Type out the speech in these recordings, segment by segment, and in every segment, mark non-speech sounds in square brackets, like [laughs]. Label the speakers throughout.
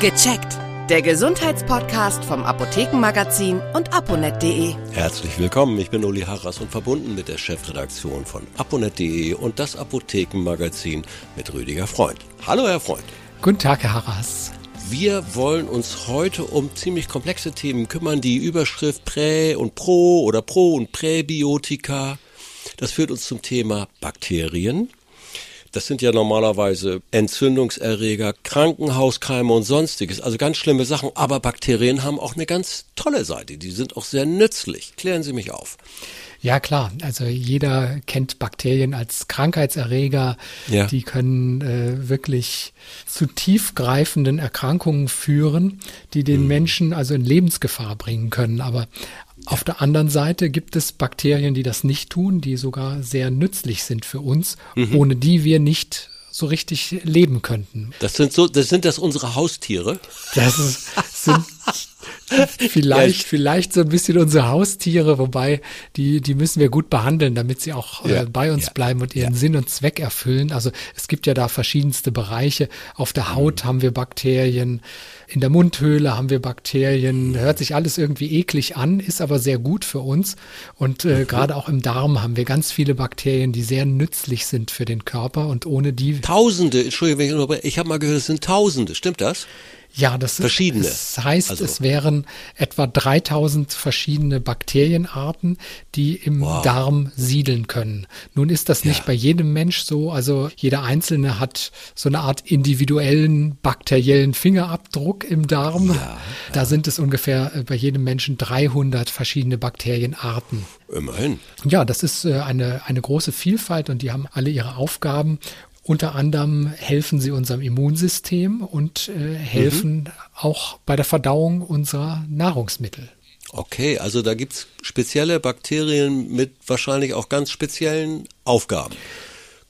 Speaker 1: Gecheckt. Der Gesundheitspodcast vom Apothekenmagazin und aponet.de.
Speaker 2: Herzlich willkommen, ich bin Uli Harras und verbunden mit der Chefredaktion von aponet.de und das Apothekenmagazin mit Rüdiger Freund. Hallo, Herr Freund.
Speaker 3: Guten Tag, Herr Harras.
Speaker 2: Wir wollen uns heute um ziemlich komplexe Themen kümmern, die Überschrift Prä und Pro oder Pro und Präbiotika. Das führt uns zum Thema Bakterien. Das sind ja normalerweise Entzündungserreger, Krankenhauskeime und sonstiges, also ganz schlimme Sachen. Aber Bakterien haben auch eine ganz tolle Seite. Die sind auch sehr nützlich. Klären Sie mich auf.
Speaker 3: Ja, klar. Also jeder kennt Bakterien als Krankheitserreger. Ja. Die können äh, wirklich zu tiefgreifenden Erkrankungen führen, die den mhm. Menschen also in Lebensgefahr bringen können. Aber auf der anderen Seite gibt es Bakterien, die das nicht tun, die sogar sehr nützlich sind für uns, mhm. ohne die wir nicht so richtig leben könnten.
Speaker 2: Das sind so, das sind das unsere Haustiere?
Speaker 3: Das sind vielleicht, vielleicht so ein bisschen unsere Haustiere, wobei die, die müssen wir gut behandeln, damit sie auch äh, ja, äh, bei uns ja, bleiben und ihren ja. Sinn und Zweck erfüllen. Also es gibt ja da verschiedenste Bereiche. Auf der Haut mhm. haben wir Bakterien, in der Mundhöhle haben wir Bakterien. Hört sich alles irgendwie eklig an, ist aber sehr gut für uns. Und äh, mhm. gerade auch im Darm haben wir ganz viele Bakterien, die sehr nützlich sind für den Körper und ohne die.
Speaker 2: Tausende, Entschuldigung, ich habe mal gehört, es sind Tausende, stimmt das?
Speaker 3: Ja, das verschiedene. Das heißt, also. es wären etwa 3000 verschiedene Bakterienarten, die im wow. Darm siedeln können. Nun ist das nicht ja. bei jedem Mensch so. Also jeder Einzelne hat so eine Art individuellen bakteriellen Fingerabdruck im Darm. Ja, ja. Da sind es ungefähr äh, bei jedem Menschen 300 verschiedene Bakterienarten.
Speaker 2: Immerhin.
Speaker 3: Ja, das ist äh, eine, eine große Vielfalt und die haben alle ihre Aufgaben. Unter anderem helfen sie unserem Immunsystem und äh, helfen mhm. auch bei der Verdauung unserer Nahrungsmittel.
Speaker 2: Okay, also da gibt es spezielle Bakterien mit wahrscheinlich auch ganz speziellen Aufgaben.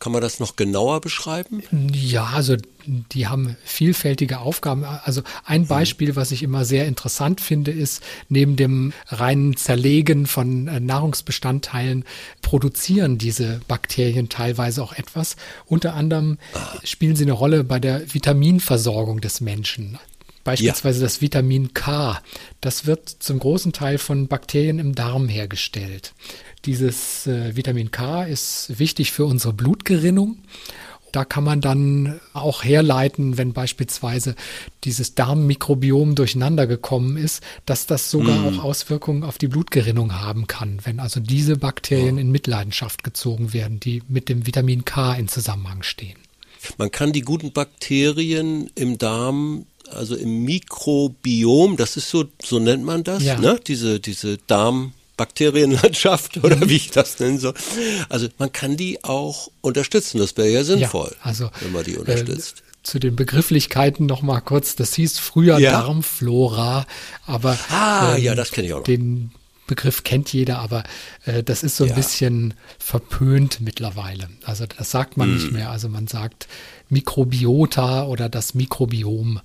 Speaker 2: Kann man das noch genauer beschreiben?
Speaker 3: Ja, also die haben vielfältige Aufgaben. Also ein Beispiel, was ich immer sehr interessant finde, ist, neben dem reinen Zerlegen von äh, Nahrungsbestandteilen produzieren diese Bakterien teilweise auch etwas. Unter anderem spielen sie eine Rolle bei der Vitaminversorgung des Menschen. Beispielsweise ja. das Vitamin K. Das wird zum großen Teil von Bakterien im Darm hergestellt. Dieses äh, Vitamin K ist wichtig für unsere Blutgerinnung. Da kann man dann auch herleiten, wenn beispielsweise dieses Darmmikrobiom durcheinander gekommen ist, dass das sogar mm. auch Auswirkungen auf die Blutgerinnung haben kann, wenn also diese Bakterien oh. in Mitleidenschaft gezogen werden, die mit dem Vitamin K in Zusammenhang stehen.
Speaker 2: Man kann die guten Bakterien im Darm also im Mikrobiom, das ist so, so nennt man das, ja. ne? Diese, diese Darm, Bakterienlandschaft [laughs] oder wie ich das nennen soll. Also man kann die auch unterstützen. Das wäre ja sinnvoll, ja, also, wenn man die unterstützt.
Speaker 3: Äh, zu den Begrifflichkeiten noch mal kurz. Das hieß früher ja. Darmflora, aber
Speaker 2: ah, ähm, ja, das kenne ich auch noch.
Speaker 3: Den Begriff kennt jeder, aber äh, das ist so ein ja. bisschen verpönt mittlerweile. Also das sagt man mm. nicht mehr. Also man sagt Mikrobiota oder das Mikrobiom.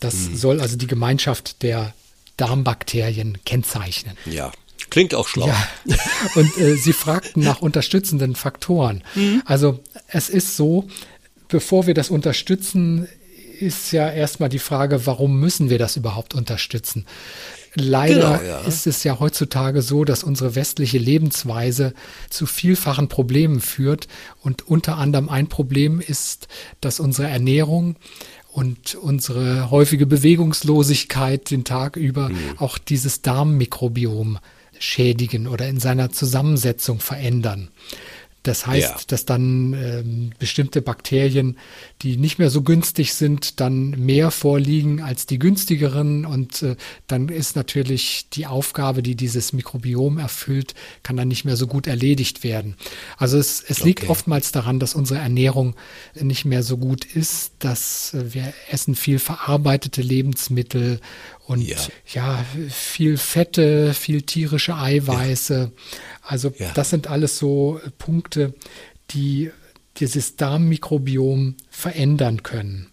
Speaker 3: Das mm. soll also die Gemeinschaft der Darmbakterien kennzeichnen.
Speaker 2: Ja. Klingt auch schlau. Ja. [laughs]
Speaker 3: Und äh, Sie fragten nach unterstützenden Faktoren. Mhm. Also es ist so, bevor wir das unterstützen, ist ja erstmal die Frage, warum müssen wir das überhaupt unterstützen? Leider genau, ja. ist es ja heutzutage so, dass unsere westliche Lebensweise zu vielfachen Problemen führt. Und unter anderem ein Problem ist, dass unsere Ernährung und unsere häufige Bewegungslosigkeit den Tag über mhm. auch dieses Darmmikrobiom schädigen oder in seiner Zusammensetzung verändern. Das heißt, ja. dass dann ähm, bestimmte Bakterien, die nicht mehr so günstig sind, dann mehr vorliegen als die günstigeren. Und äh, dann ist natürlich die Aufgabe, die dieses Mikrobiom erfüllt, kann dann nicht mehr so gut erledigt werden. Also es, es okay. liegt oftmals daran, dass unsere Ernährung nicht mehr so gut ist, dass äh, wir essen viel verarbeitete Lebensmittel und ja. ja, viel Fette, viel tierische Eiweiße. Ja. Also ja. das sind alles so Punkte, die dieses Darmmikrobiom verändern können.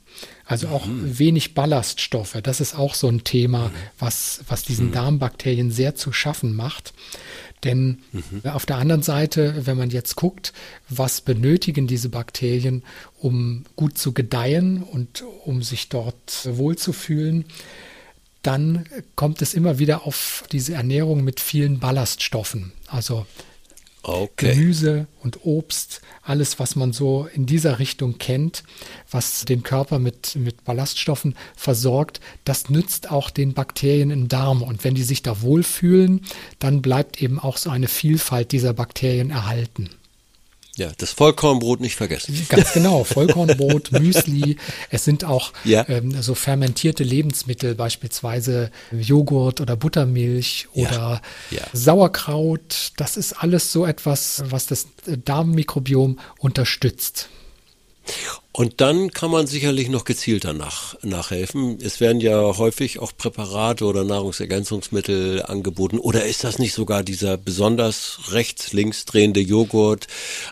Speaker 3: Also auch mhm. wenig Ballaststoffe. Das ist auch so ein Thema, mhm. was, was diesen mhm. Darmbakterien sehr zu schaffen macht. Denn mhm. auf der anderen Seite, wenn man jetzt guckt, was benötigen diese Bakterien, um gut zu gedeihen und um sich dort wohlzufühlen, dann kommt es immer wieder auf diese Ernährung mit vielen Ballaststoffen. Also Okay. Gemüse und Obst, alles, was man so in dieser Richtung kennt, was den Körper mit, mit Ballaststoffen versorgt, das nützt auch den Bakterien im Darm. Und wenn die sich da wohlfühlen, dann bleibt eben auch so eine Vielfalt dieser Bakterien erhalten.
Speaker 2: Ja, das Vollkornbrot nicht vergessen. [laughs]
Speaker 3: Ganz genau, Vollkornbrot, [laughs] Müsli. Es sind auch ja. ähm, so fermentierte Lebensmittel, beispielsweise Joghurt oder Buttermilch oder ja. Ja. Sauerkraut. Das ist alles so etwas, was das Darmmikrobiom unterstützt.
Speaker 2: Und dann kann man sicherlich noch gezielter nach, nachhelfen. Es werden ja häufig auch Präparate oder Nahrungsergänzungsmittel angeboten. Oder ist das nicht sogar dieser besonders rechts-links drehende Joghurt?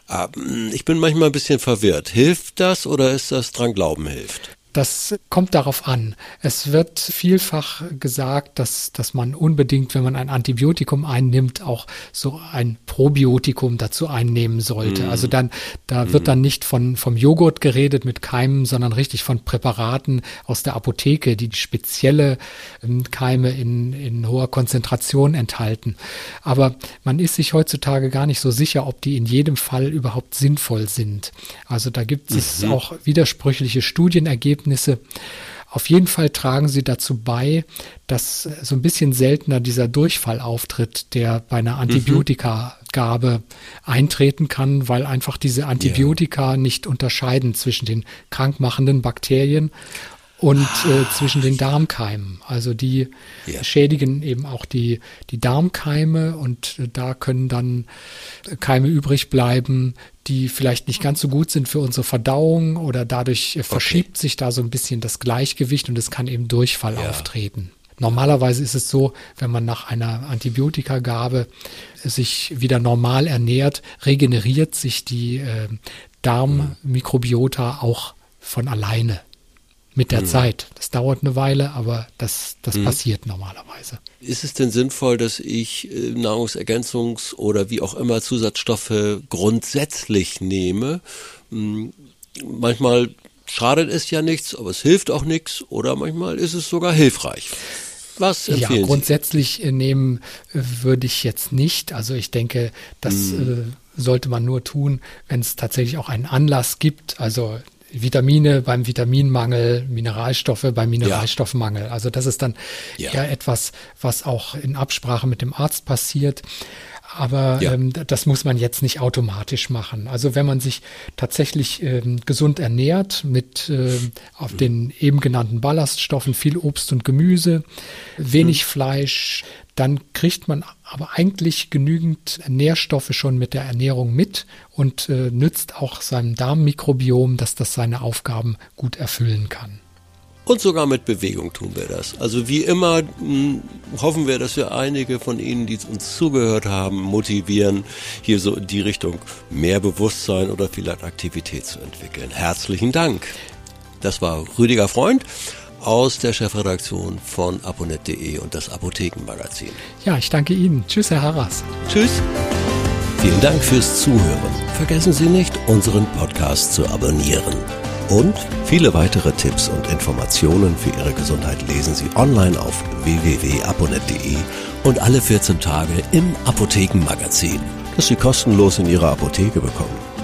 Speaker 2: Ähm, ich bin manchmal ein bisschen verwirrt. Hilft das oder ist das dran Glauben hilft?
Speaker 3: Das kommt darauf an. Es wird vielfach gesagt, dass, dass man unbedingt, wenn man ein Antibiotikum einnimmt, auch so ein Probiotikum dazu einnehmen sollte. Mm. Also dann, da mm. wird dann nicht von, vom Joghurt geredet mit Keimen, sondern richtig von Präparaten aus der Apotheke, die spezielle ähm, Keime in, in hoher Konzentration enthalten. Aber man ist sich heutzutage gar nicht so sicher, ob die in jedem Fall überhaupt sinnvoll sind. Also da gibt es mhm. auch widersprüchliche Studienergebnisse Ergebnisse. Auf jeden Fall tragen sie dazu bei, dass so ein bisschen seltener dieser Durchfall auftritt, der bei einer mhm. Antibiotikagabe eintreten kann, weil einfach diese Antibiotika ja. nicht unterscheiden zwischen den krankmachenden Bakterien und äh, zwischen den Darmkeimen. Also die ja. schädigen eben auch die, die Darmkeime und äh, da können dann Keime übrig bleiben, die vielleicht nicht ganz so gut sind für unsere Verdauung oder dadurch äh, verschiebt okay. sich da so ein bisschen das Gleichgewicht und es kann eben Durchfall ja. auftreten. Normalerweise ist es so, wenn man nach einer Antibiotikagabe sich wieder normal ernährt, regeneriert sich die äh, Darmmikrobiota auch von alleine mit der mhm. Zeit. Das dauert eine Weile, aber das, das mhm. passiert normalerweise.
Speaker 2: Ist es denn sinnvoll, dass ich äh, Nahrungsergänzungs- oder wie auch immer Zusatzstoffe grundsätzlich nehme? Hm, manchmal schadet es ja nichts, aber es hilft auch nichts oder manchmal ist es sogar hilfreich. Was
Speaker 3: Ja, grundsätzlich Sie? Äh, nehmen äh, würde ich jetzt nicht. Also ich denke, das mm. sollte man nur tun, wenn es tatsächlich auch einen Anlass gibt. Also Vitamine beim Vitaminmangel, Mineralstoffe beim Mineralstoffmangel. Also das ist dann ja. eher etwas, was auch in Absprache mit dem Arzt passiert. Aber ja. ähm, das muss man jetzt nicht automatisch machen. Also wenn man sich tatsächlich ähm, gesund ernährt mit äh, auf mhm. den eben genannten Ballaststoffen, viel Obst und Gemüse, wenig mhm. Fleisch, dann kriegt man aber eigentlich genügend Nährstoffe schon mit der Ernährung mit und äh, nützt auch seinem Darmmikrobiom, dass das seine Aufgaben gut erfüllen kann.
Speaker 2: Und sogar mit Bewegung tun wir das. Also wie immer mh, hm, hoffen wir, dass wir einige von Ihnen, die uns zugehört haben, motivieren, hier so in die Richtung mehr Bewusstsein oder vielleicht Aktivität zu entwickeln. Herzlichen Dank. Das war Rüdiger Freund aus der Chefredaktion von aponet.de und das Apothekenmagazin.
Speaker 3: Ja, ich danke Ihnen. Tschüss, Herr Harras.
Speaker 2: Tschüss. Vielen Dank fürs Zuhören. Vergessen Sie nicht, unseren Podcast zu abonnieren. Und viele weitere Tipps und Informationen für Ihre Gesundheit lesen Sie online auf www.aponet.de und alle 14 Tage im Apothekenmagazin, das Sie kostenlos in Ihrer Apotheke bekommen.